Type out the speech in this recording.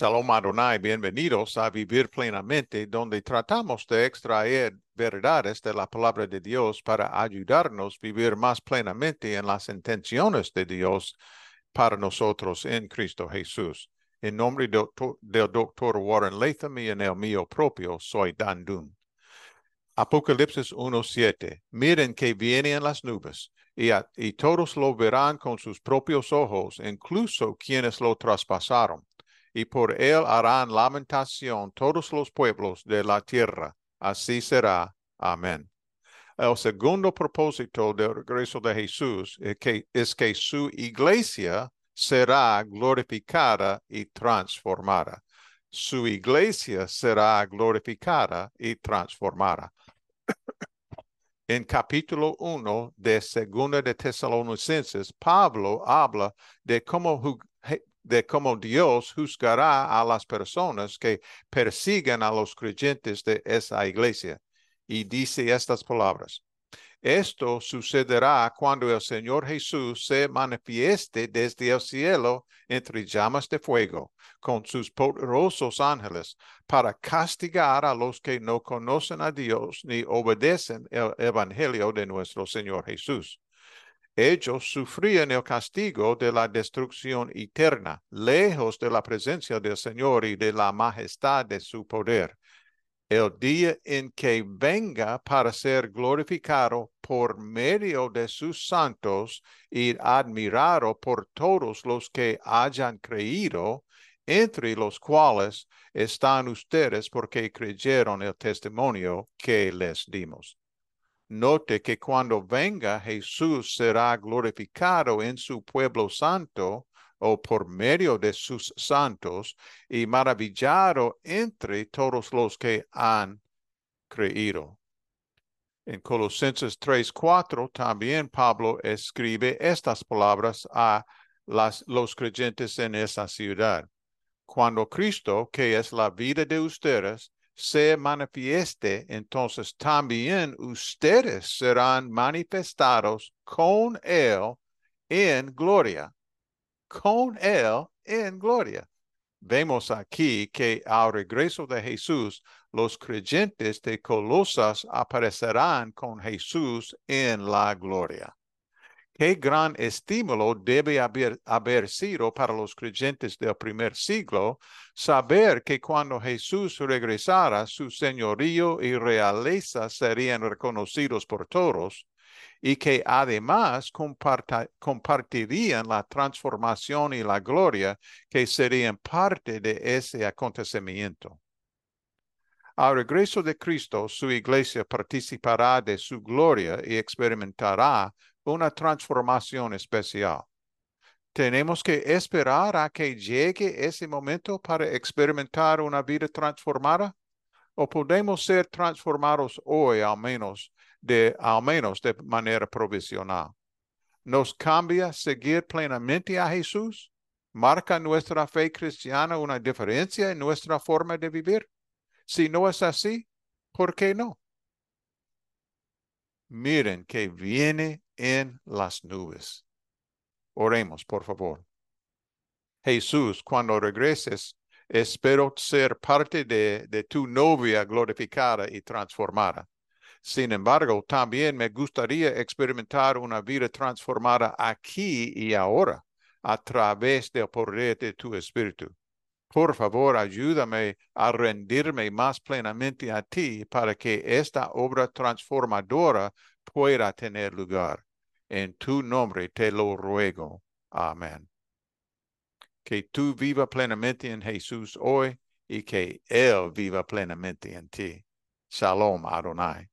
Shalom Adonai, bienvenidos a Vivir Plenamente, donde tratamos de extraer verdades de la palabra de Dios para ayudarnos a vivir más plenamente en las intenciones de Dios para nosotros en Cristo Jesús. En nombre del doctor Warren Latham y en el mío propio, soy Dan Dunn. Apocalipsis 1.7. Miren que viene en las nubes y, y todos lo verán con sus propios ojos, incluso quienes lo traspasaron y por él harán lamentación todos los pueblos de la tierra. Así será. Amén. El segundo propósito del regreso de Jesús es que, su iglesia será glorificada y transformada. Su iglesia será glorificada y transformada. En capítulo 1 de Segunda de Tesalonicenses, Pablo habla de cómo de cómo Dios juzgará a las personas que persigan a los creyentes de esa iglesia. Y dice estas palabras. Esto sucederá cuando el Señor Jesús se manifieste desde el cielo entre llamas de fuego con sus poderosos ángeles para castigar a los que no conocen a Dios ni obedecen el Evangelio de nuestro Señor Jesús. Ellos sufrían el castigo de la destrucción eterna, lejos de la presencia del Señor y de la majestad de su poder. El día en que venga para ser glorificado por medio de sus santos y admirado por todos los que hayan creído, entre los cuales están ustedes porque creyeron el testimonio que les dimos. Note que cuando venga Jesús será glorificado en su pueblo santo o por medio de sus santos y maravillado entre todos los que han creído. En Colosenses 3:4 también Pablo escribe estas palabras a las, los creyentes en esa ciudad. Cuando Cristo, que es la vida de ustedes, se manifieste, entonces también ustedes serán manifestados con Él en gloria. Con Él en gloria. Vemos aquí que al regreso de Jesús, los creyentes de Colosas aparecerán con Jesús en la gloria. Qué gran estímulo debe haber, haber, sido para los creyentes del primer siglo saber que cuando Jesús regresara, su señorío y realeza serían reconocidos por todos y que además compartirían la transformación y la gloria que serían parte de ese acontecimiento. Al regreso de Cristo, su iglesia participará de su gloria y experimentará una transformación especial. Tenemos que esperar a que llegue ese momento para experimentar una vida transformada o podemos ser transformados hoy al menos de al menos de manera provisional. Nos cambia seguir plenamente a Jesús. Marca nuestra fe cristiana una diferencia en nuestra forma de vivir. Si no es así, ¿por qué no? Miren que viene en las nubes. Oremos, por favor. Jesús, cuando regreses, espero ser parte de, tu novia glorificada y transformada. Sin embargo, también me gustaría experimentar una vida transformada aquí y ahora a través del poder de tu espíritu. Por favor, ayúdame a rendirme más plenamente a ti para que esta obra transformadora pueda tener lugar. En tu nombre te lo ruego. Amén. Que tú viva plenamente en Jesús hoy y que Él viva plenamente en ti. Shalom Adonai.